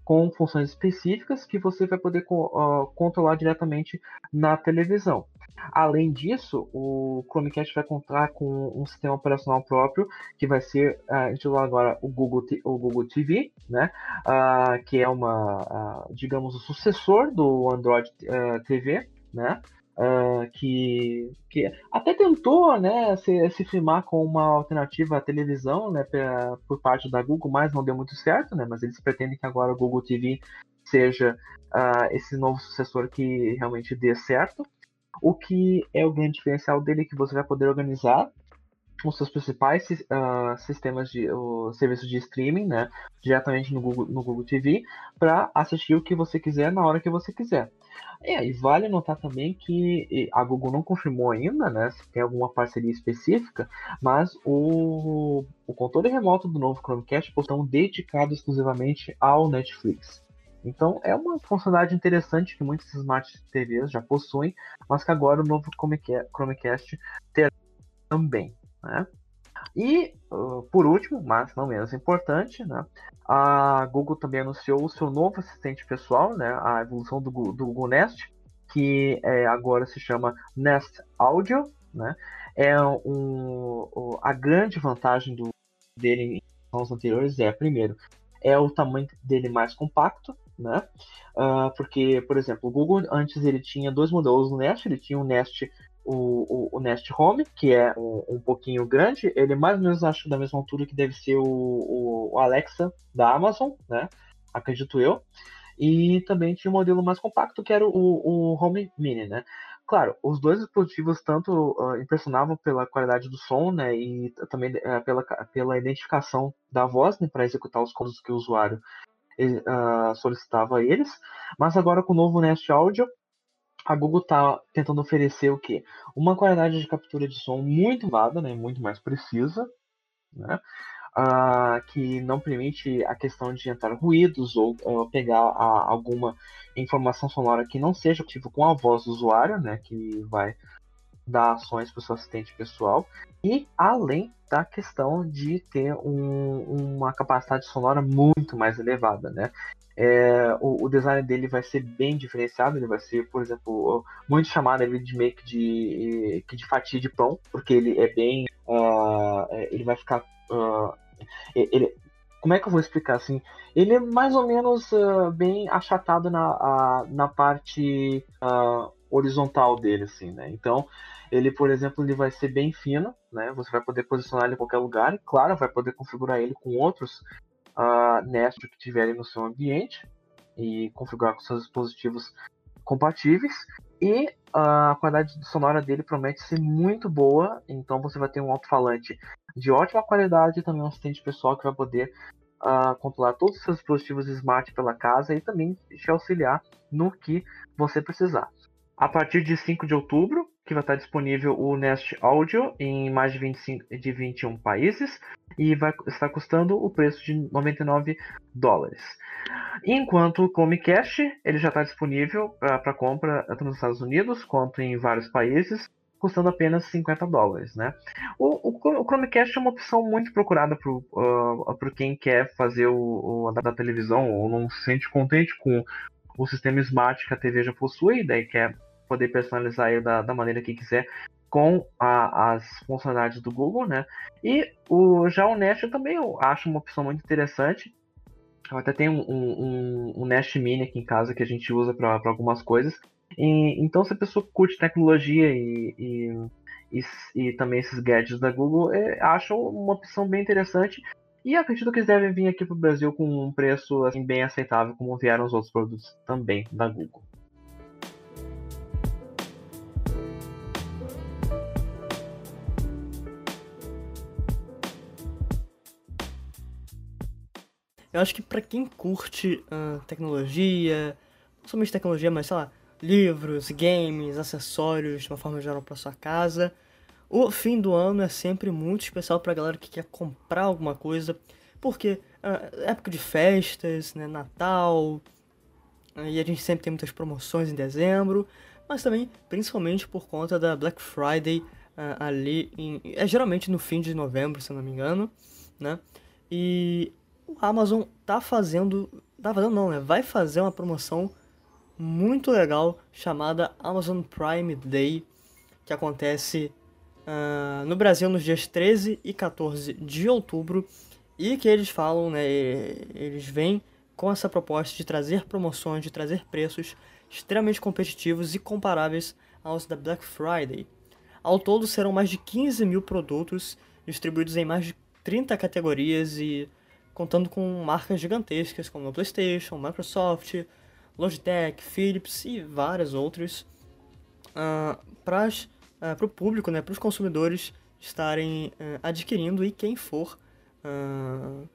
com funções específicas que você vai poder uh, controlar diretamente na televisão. Além disso, o Chromecast vai contar com um sistema operacional próprio que vai ser uh, intitulado agora o Google, o Google TV, né, uh, que é uma, uh, digamos, o sucessor do Android TV, né, Uh, que, que até tentou né, se, se filmar com uma alternativa à televisão né, pra, por parte da Google, mas não deu muito certo, né, mas eles pretendem que agora o Google TV seja uh, esse novo sucessor que realmente dê certo. O que é o grande diferencial dele que você vai poder organizar os seus principais uh, sistemas de uh, serviços de streaming, né, diretamente no Google, no Google TV, para assistir o que você quiser na hora que você quiser. É, e vale notar também que a Google não confirmou ainda, né, se tem alguma parceria específica, mas o, o controle remoto do novo Chromecast estão dedicado exclusivamente ao Netflix. Então é uma funcionalidade interessante que muitas Smart TVs já possuem, mas que agora o novo Chromecast terá também. Né? E, uh, por último, mas não menos importante, né, a Google também anunciou o seu novo assistente pessoal, né, a evolução do, do Google Nest, que é, agora se chama Nest Audio. Né, é um, a grande vantagem do, dele em aos anteriores é, primeiro, é o tamanho dele mais compacto, né? Uh, porque, por exemplo, o Google antes ele tinha dois modelos no Nest, ele tinha o Nest o, o, o, Nest Home, que é um, um, pouquinho grande, ele é mais ou menos acho da mesma altura que deve ser o, o, Alexa da Amazon, né? Acredito eu. E também tinha um modelo mais compacto que era o, o Home Mini, né? Claro, os dois dispositivos tanto uh, impressionavam pela qualidade do som, né, e também uh, pela, pela identificação da voz, né, para executar os comandos que o usuário uh, solicitava a eles. Mas agora com o novo Nest Audio, a Google está tentando oferecer o quê? Uma qualidade de captura de som muito elevada, né, muito mais precisa, né, uh, que não permite a questão de entrar ruídos ou pegar uh, alguma informação sonora que não seja tipo com a voz do usuário, né, que vai dar ações para o seu assistente pessoal, e além da questão de ter um, uma capacidade sonora muito mais elevada, né? É, o, o, design dele vai ser bem diferenciado, ele vai ser, por exemplo, muito chamado ele de make de, de fatia de pão, porque ele é bem. Uh, ele vai ficar. Uh, ele, como é que eu vou explicar assim? Ele é mais ou menos uh, bem achatado na, na parte horizontal dele, assim, né? Então, ele, por exemplo, ele vai ser bem fino, né? Você vai poder posicionar ele em qualquer lugar, e claro, vai poder configurar ele com outros uh, Nest que tiverem no seu ambiente e configurar com seus dispositivos compatíveis. E a qualidade sonora dele promete ser muito boa, então você vai ter um alto-falante de ótima qualidade e também um assistente pessoal que vai poder uh, controlar todos os seus dispositivos smart pela casa e também te auxiliar no que você precisar. A partir de 5 de outubro, que vai estar disponível o Nest Audio em mais de, 25, de 21 países e vai estar custando o preço de 99 dólares. Enquanto o Chromecast ele já está disponível para compra tanto nos Estados Unidos quanto em vários países, custando apenas 50 dólares. Né? O, o, o Chromecast é uma opção muito procurada por uh, quem quer fazer o, o da televisão ou não se sente contente com o sistema Smart que a TV já possui, daí quer poder personalizar ele da, da maneira que quiser com a, as funcionalidades do Google, né? E o, já o Nest eu também eu acho uma opção muito interessante. Eu até tenho um, um, um Nest Mini aqui em casa que a gente usa para algumas coisas. E, então, se a pessoa curte tecnologia e, e, e, e também esses gadgets da Google, é, acho uma opção bem interessante. E acredito que eles devem vir aqui para o Brasil com um preço assim, bem aceitável, como vieram os outros produtos também da Google. Eu acho que para quem curte uh, tecnologia, não somente tecnologia, mas sei lá, livros, games, acessórios de uma forma geral para sua casa, o fim do ano é sempre muito especial pra galera que quer comprar alguma coisa, porque uh, época de festas, né, Natal, uh, e a gente sempre tem muitas promoções em dezembro, mas também principalmente por conta da Black Friday uh, ali em, é geralmente no fim de novembro, se eu não me engano, né? E o Amazon tá fazendo, tá fazendo não, né? Vai fazer uma promoção muito legal chamada Amazon Prime Day, que acontece uh, no Brasil nos dias 13 e 14 de outubro e que eles falam, né, eles vêm com essa proposta de trazer promoções, de trazer preços extremamente competitivos e comparáveis aos da Black Friday. Ao todo serão mais de 15 mil produtos distribuídos em mais de 30 categorias e contando com marcas gigantescas como a PlayStation, Microsoft, Logitech, Philips e várias outras uh, para uh, para o público, né, para os consumidores estarem uh, adquirindo e quem for uh,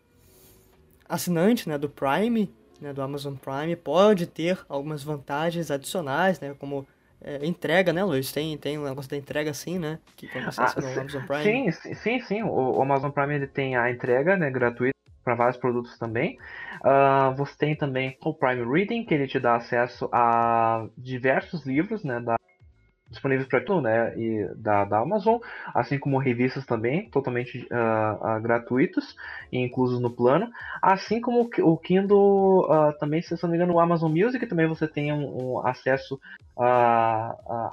assinante né, do Prime, né, do Amazon Prime, pode ter algumas vantagens adicionais, né, como é, entrega, né, Luiz? Tem, tem um negócio da entrega assim, né? Que quando você ah, o Amazon Prime. Sim, sim, sim. O, o, Amazon Prime ele tem a entrega né, gratuita para vários produtos também. Uh, você tem também o Prime Reading, que ele te dá acesso a diversos livros né, da disponíveis para tudo, né, e da, da Amazon, assim como revistas também, totalmente uh, uh, gratuitos e inclusos no plano, assim como o Kindle uh, também, se não me engano, o Amazon Music também você tem um, um acesso,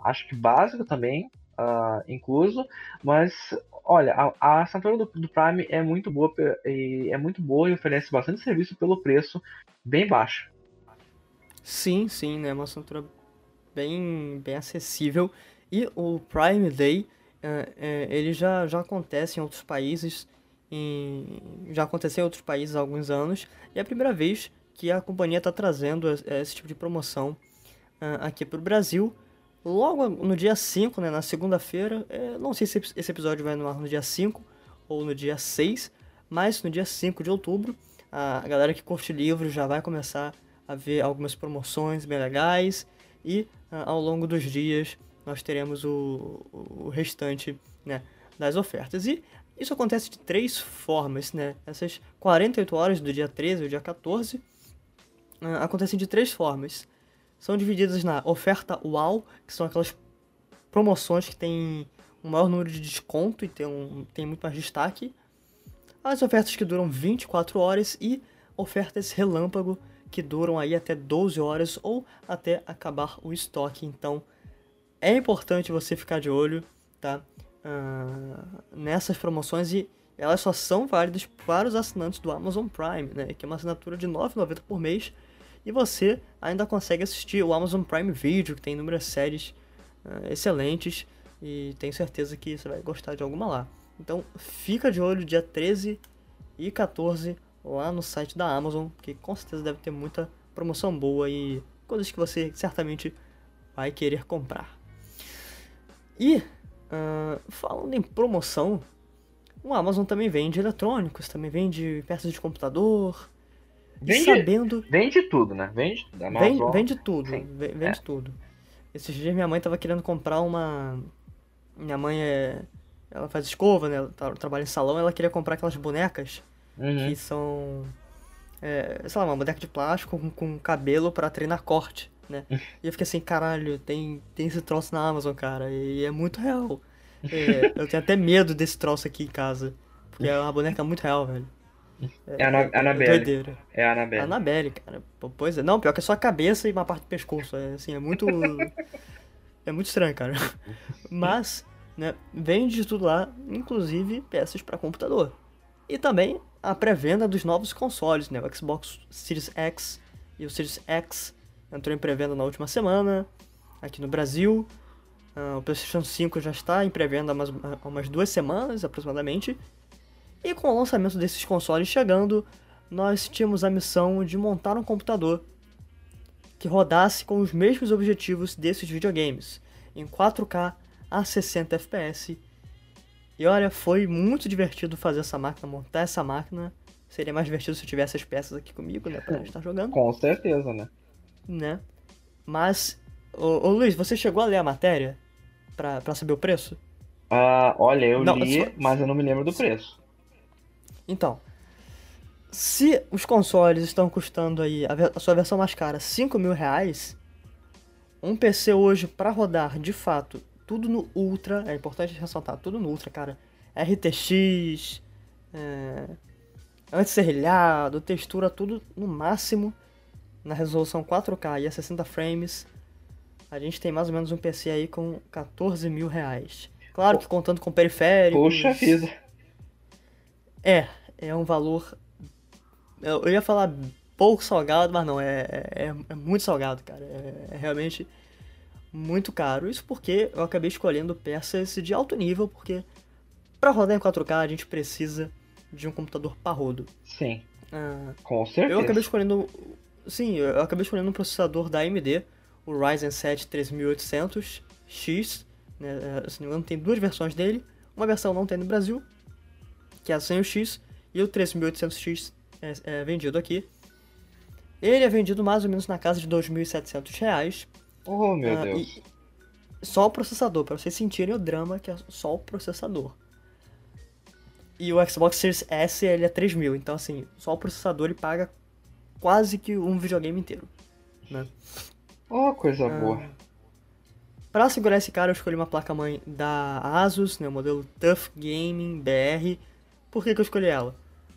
acho que básico também, incluso, mas olha, a, a assinatura do, do, Prime é muito boa e é muito boa e oferece bastante serviço pelo preço bem baixo. Sim, sim, né, uma assinatura bem, bem acessível. E o Prime Day, é, é, ele já, já acontece em outros países, em, já aconteceu em outros países há alguns anos, e é a primeira vez que a companhia está trazendo esse tipo de promoção uh, aqui para o Brasil. Logo no dia 5, né, na segunda-feira, é, não sei se esse episódio vai no ar no dia 5 ou no dia 6, mas no dia 5 de outubro, a galera que curte livros já vai começar a ver algumas promoções bem legais e ao longo dos dias nós teremos o, o restante né, das ofertas. E isso acontece de três formas, né? Essas 48 horas do dia 13 ao dia 14 uh, acontecem de três formas. São divididas na oferta UAU, que são aquelas promoções que têm um maior número de desconto e tem, um, tem muito mais destaque. As ofertas que duram 24 horas e ofertas relâmpago, que duram aí até 12 horas ou até acabar o estoque. Então é importante você ficar de olho, tá? Uh, nessas promoções e elas só são válidas para os assinantes do Amazon Prime, né? Que é uma assinatura de R$ 9,90 por mês. E você ainda consegue assistir o Amazon Prime Video, que tem inúmeras séries uh, excelentes. E tenho certeza que você vai gostar de alguma lá. Então fica de olho dia 13 e 14 lá no site da Amazon, que com certeza deve ter muita promoção boa e coisas que você certamente vai querer comprar. E, uh, falando em promoção, o Amazon também vende eletrônicos, também vende peças de computador. Vende, sabendo. Vende tudo, né? Vende, vende, vende tudo. Sim, vende é. tudo. Esses dias minha mãe tava querendo comprar uma. Minha mãe é. Ela faz escova, né? Ela trabalha em salão, ela queria comprar aquelas bonecas uhum. que são, é, sei lá, uma boneca de plástico com, com cabelo para treinar corte, né? e eu fiquei assim, caralho, tem, tem esse troço na Amazon, cara, e é muito real. É, eu tenho até medo desse troço aqui em casa, porque é uma boneca muito real, velho. É, é a é Anabelle. É a Anabelle. Anabelle, cara. Pois é. Não, pior que é só a cabeça e uma parte do pescoço. É assim, é muito. é muito estranho, cara. Mas, né, vende de tudo lá, inclusive peças para computador. E também a pré-venda dos novos consoles, né? O Xbox Series X e o Series X entrou em pré-venda na última semana aqui no Brasil. Uh, o PlayStation 5 já está em pré-venda há umas, há umas duas semanas aproximadamente. E com o lançamento desses consoles chegando, nós tínhamos a missão de montar um computador que rodasse com os mesmos objetivos desses videogames, em 4K a 60 FPS e olha, foi muito divertido fazer essa máquina, montar essa máquina. Seria mais divertido se eu tivesse as peças aqui comigo, né? Pra estar jogando. Com certeza, né? Né? Mas, ô, ô Luiz, você chegou a ler a matéria pra, pra saber o preço? Ah, olha, eu Não, li, só- mas eu não me lembro do preço. Então, se os consoles estão custando aí a, a sua versão mais cara 5 mil reais, um PC hoje pra rodar de fato tudo no Ultra, é importante ressaltar, tudo no Ultra, cara. RTX, é, anti-serrilhado, textura, tudo no máximo na resolução 4K e a 60 frames. A gente tem mais ou menos um PC aí com 14 mil reais. Claro que contando com periféricos. Poxa vida. É, é um valor. Eu ia falar pouco salgado, mas não, é, é, é muito salgado, cara. É, é realmente muito caro. Isso porque eu acabei escolhendo peças de alto nível, porque para rodar em 4K a gente precisa de um computador parrudo. Sim, Ah, com certeza. eu acabei escolhendo. Sim, eu acabei escolhendo um processador da AMD, o Ryzen 7 3800X. Né, se não me engano, tem duas versões dele. Uma versão não tem no Brasil, que é a sem o X, e o 3800X é, é vendido aqui. Ele é vendido mais ou menos na casa de 2.700 reais. Oh, meu Ah, Deus. só o processador, pra vocês sentirem o drama que é só o processador. E o Xbox Series S ele é 3 mil, então assim, só o processador ele paga quase que um videogame inteiro. Oh, coisa Ah. boa. Pra segurar esse cara eu escolhi uma placa-mãe da Asus, né, o modelo TUF Gaming BR. Por que, que eu escolhi ela?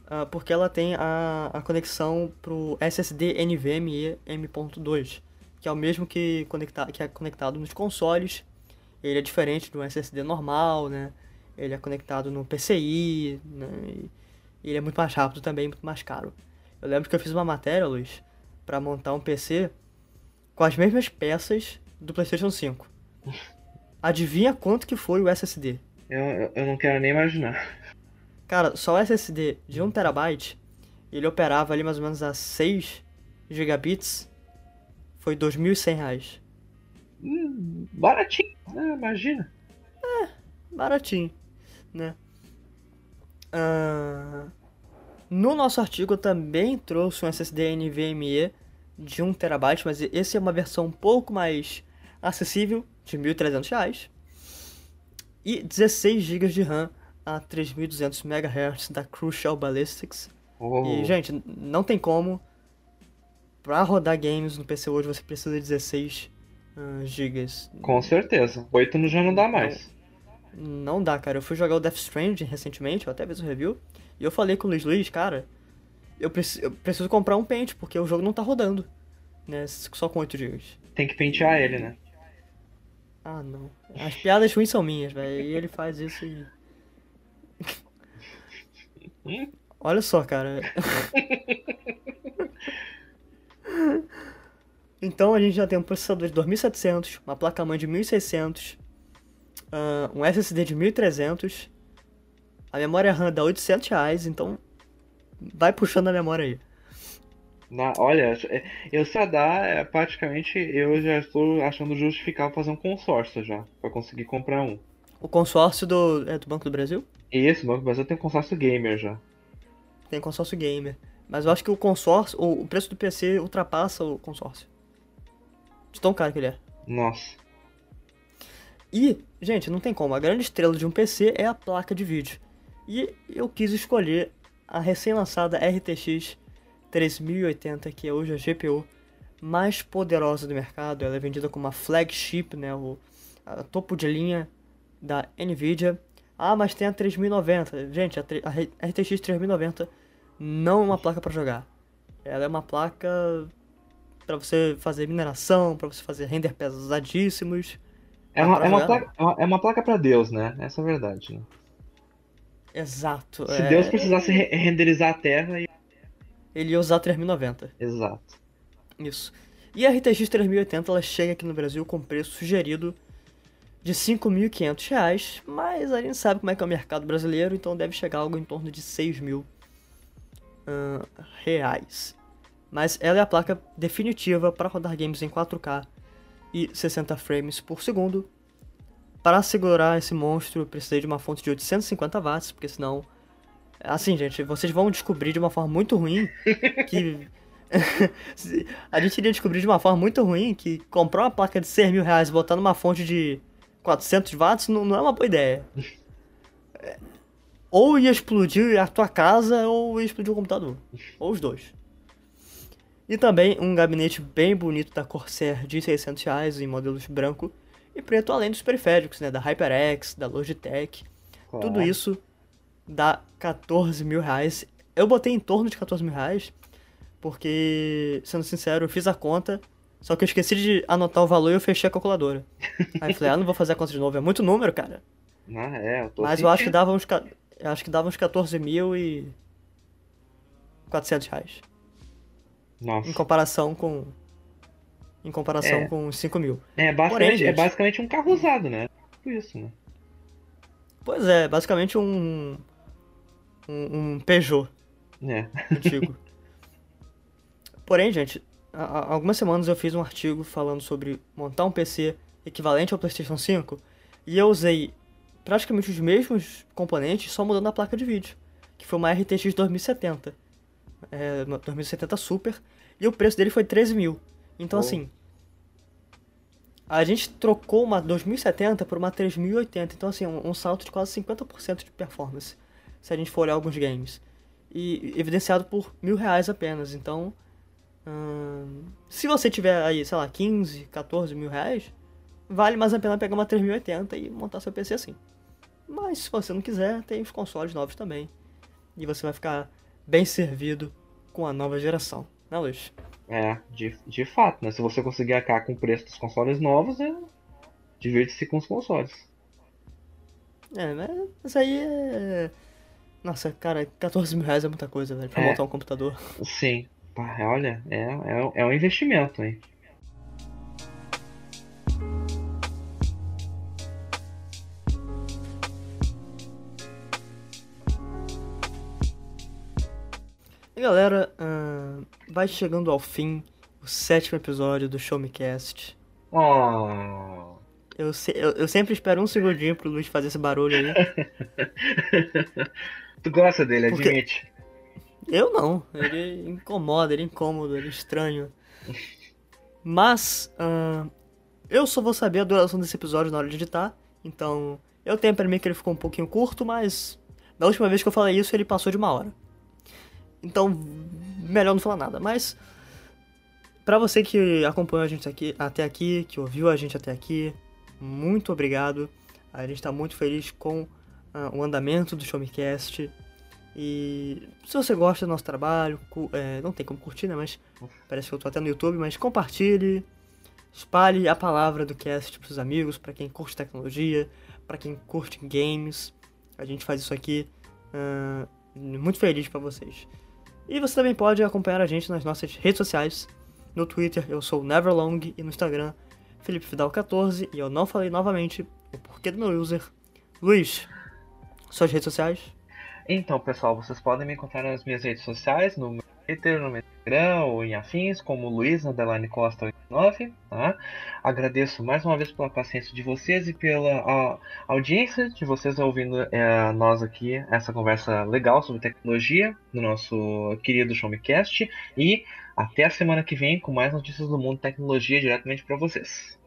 Ah, porque ela tem a, a conexão pro SSD NVMe M.2, que é o mesmo que, conecta, que é conectado nos consoles. Ele é diferente do SSD normal, né? Ele é conectado no PCI, né? E ele é muito mais rápido também, muito mais caro. Eu lembro que eu fiz uma matéria, Luiz, pra montar um PC com as mesmas peças do PlayStation 5. Adivinha quanto que foi o SSD? Eu- eu não quero nem imaginar. Cara, só o SSD de 1TB, ele operava ali mais ou menos a 6 gigabits, foi 2.100 reais. Hum, baratinho, né? Imagina. Baratinho, né? Ah, no nosso artigo eu também trouxe um SSD NVMe de 1TB, mas esse é uma versão um pouco mais acessível, de 1.300 reais. E 16 GB de RAM a 3.200 MHz da Crucial Ballistics. Oh, E, gente, não tem como. Pra rodar games no PC hoje você precisa de 16 ah, gigas. com certeza. Oito no já não dá mais. Não dá, cara. Eu fui jogar o Death Stranding recentemente, eu até fiz um review. E eu falei com o Luiz Luiz, cara, eu, preci- eu preciso comprar um pente, porque o jogo não tá rodando. Né, só com 8 GB. Tem que pentear ele, né? Ah, não. As piadas ruins são minhas, velho. E ele faz isso e. Olha só, cara. então a gente já tem um processador de 2700, uma placa-mãe de 1600, ah, um SSD de 1300, a memória RAM dá 800 reais, então vai puxando a memória aí. Na- olha, é- eu só dá, é, praticamente, eu já estou achando justificável fazer um consórcio já, pra conseguir comprar um. O consórcio do, é, do Banco do Brasil E esse Banco do Brasil tem consórcio gamer já. tem consórcio gamer. Mas eu acho que o consórcio, o o preço do PC ultrapassa o consórcio. De tão caro que ele é. Nossa. E, gente, não tem como. A grande estrela de um PC é a placa de vídeo. E eu quis escolher a recém-lançada RTX 3080, que é hoje a GPU mais poderosa do mercado. Ela é vendida como a flagship, né, o topo de linha da Nvidia. Ah, mas tem a 3090. Gente, a, a RTX 3090 não é uma placa para jogar. Ela é uma placa para você fazer mineração, para você fazer render pesadíssimos. É uma, pra é uma placa, é uma- é uma placa pra Deus, né? Essa é a verdade. Né? Exato. Se é, Deus precisasse re- renderizar a Terra, ia- Ele ia usar a 3090. exato. Isso. E a RTX 3080 ela chega aqui no Brasil com preço sugerido de 5.500 reais, mas a gente sabe como é que é o mercado brasileiro, então deve chegar algo em torno de R$ 6 mil ahn, reais. Mas ela é a placa definitiva para rodar games em 4K e 60 frames por segundo. Para segurar esse monstro, eu precisei de uma fonte de 850 watts, porque senão Assim, gente, vocês vão descobrir de uma forma muito ruim que. a gente iria descobrir de uma forma muito ruim que comprar uma placa de 6 mil reais e botar numa fonte de 400 watts não, não é uma boa ideia. Ou ia explodir a tua casa ou ia explodir o computador. Ou os dois. E também um gabinete bem bonito da Corsair de 600 reais em modelos branco e preto, além dos periféricos, né? Da HyperX, da Logitech. Tudo isso dá 14 mil reais. Eu botei em torno de 14 mil reais, porque, sendo sincero, eu fiz a conta, só que eu esqueci de anotar o valor e eu fechei a calculadora. Aí falei, ah, não vou fazer a conta de novo, é muito número, cara. Ah, é, eu tô Mas eu acho que dava uns, acho que dava uns 14 mil e... 400 reais. Nossa. Em comparação com... Em comparação é. com 5 mil. É basicamente, Porém, é gente, é basicamente um carro usado, né? Tipo isso, né? Pois é, basicamente um. Um, um Peugeot. É. Antigo. Porém, gente, há algumas semanas eu fiz um artigo falando sobre montar um PC equivalente ao PlayStation 5 e eu usei praticamente os mesmos componentes, só mudando a placa de vídeo, que foi uma RTX 2070, é, 2070 Super, e o preço dele foi 13 mil. Então, oh. assim, a gente trocou uma 2070 por uma 3080, então assim, um, um salto de quase 50% de performance, se a gente for olhar alguns games. E evidenciado por mil reais apenas, então... Hum, se você tiver aí, sei lá, 15, 14 mil reais, vale mais a pena pegar uma 3080 e montar seu PC assim. Mas se você não quiser, tem os consoles novos também. E você vai ficar bem servido com a nova geração, né Luiz? É, de, de fato, né? Se você conseguir acabar com o preço dos consoles novos, é... divirte-se com os consoles. É, mas isso aí é. Nossa, cara, 14 mil reais é muita coisa, velho, pra é. montar um computador. Sim. Olha, é, é, é um investimento, hein? E galera, uh, vai chegando ao fim o sétimo episódio do Show Me Cast. Oh. Eu, se, eu, eu, sempre espero um segundinho pro Luiz fazer esse barulho aí. tu gosta dele, Porque... admite. Eu não. Ele incomoda, ele é incômodo, ele é estranho. Mas, uh, eu só vou saber a duração desse episódio na hora de editar. Então, eu tenho pra mim que ele ficou um pouquinho curto, mas da última vez que eu falei isso, ele passou de uma hora. Então, melhor não falar nada. Mas, para você que acompanhou a gente aqui, até aqui, que ouviu a gente até aqui, muito obrigado. A gente está muito feliz com uh, o andamento do Showmecast. E se você gosta do nosso trabalho, é, não tem como curtir, né? Mas parece que eu tô até no YouTube, mas compartilhe, espalhe a palavra do cast pros amigos, para quem curte tecnologia, para quem curte games. A gente faz isso aqui uh, muito feliz para vocês. E você também pode acompanhar a gente nas nossas redes sociais. No Twitter eu sou Neverlong e no Instagram Felipe Fidal14 e eu não falei novamente o porquê do meu user. Luiz, suas redes sociais? Então, pessoal, vocês podem me encontrar nas minhas redes sociais, no meu Twitter, no meu Instagram ou em afins, como Luiz Underline Costa 89, tá? Agradeço mais uma vez pela paciência de vocês e pela audiência de vocês ouvindo é, nós aqui, essa conversa legal sobre tecnologia no nosso querido Showmecast. E até a semana que vem com mais notícias do mundo tecnologia diretamente para vocês.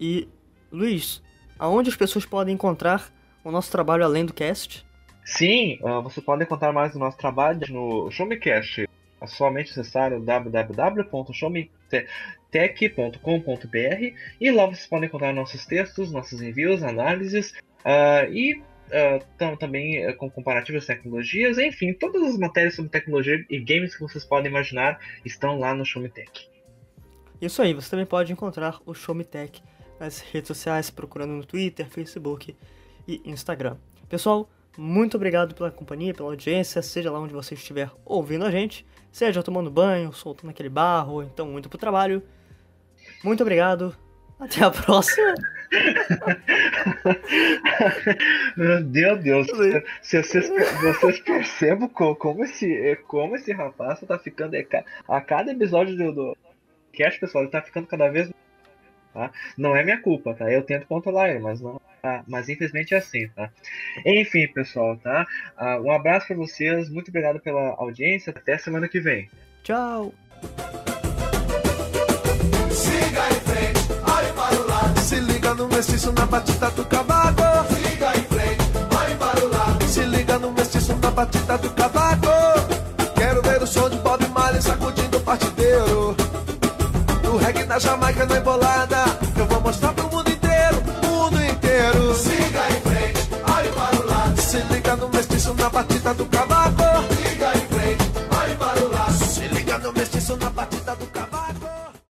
E, Luiz, aonde as pessoas podem encontrar o nosso trabalho além do cast? Sim, uh, você pode encontrar mais do nosso trabalho no Showmecast. É somente acessar o www.showmetech.com.br e lá vocês podem encontrar nossos textos, nossos envios, análises uh, e uh, tam, também com comparativas tecnologias, enfim, todas as matérias sobre tecnologia e games que vocês podem imaginar estão lá no Showmetech. Isso aí, você também pode encontrar o Showmetech nas redes sociais, procurando no Twitter, Facebook e Instagram. Pessoal, muito obrigado pela companhia, pela audiência, seja lá onde você estiver ouvindo a gente, seja tomando banho, soltando aquele barro, ou então indo pro trabalho. Muito obrigado. Até a próxima. Meu Deus, vocês, vocês percebem como esse, como esse rapaz tá ficando a cada episódio do, do cast, pessoal, ele tá ficando cada vez tá? Não é minha culpa, tá? Eu tento controlar ele, mas não, tá? Mas infelizmente é assim, tá? Enfim, pessoal, tá? Uh, um abraço para vocês, muito obrigado pela audiência, até semana que vem. Tchau. Siga em frente, olhe para o lado. Se liga no mestiço na batida do cavaco. Siga em frente, olhe para o lado. Se liga no mestiço na batida do cavaco. Quero ver o som de Bob Marley sacudindo o partideiro. Reggae na Jamaica, na embolada. É Eu vou mostrar pro mundo inteiro, mundo inteiro. Siga em frente, olhe para o lado. Se liga no mestiço na batida do cavaco. Siga em frente, olhe para o lado. Se liga no mestiço na batida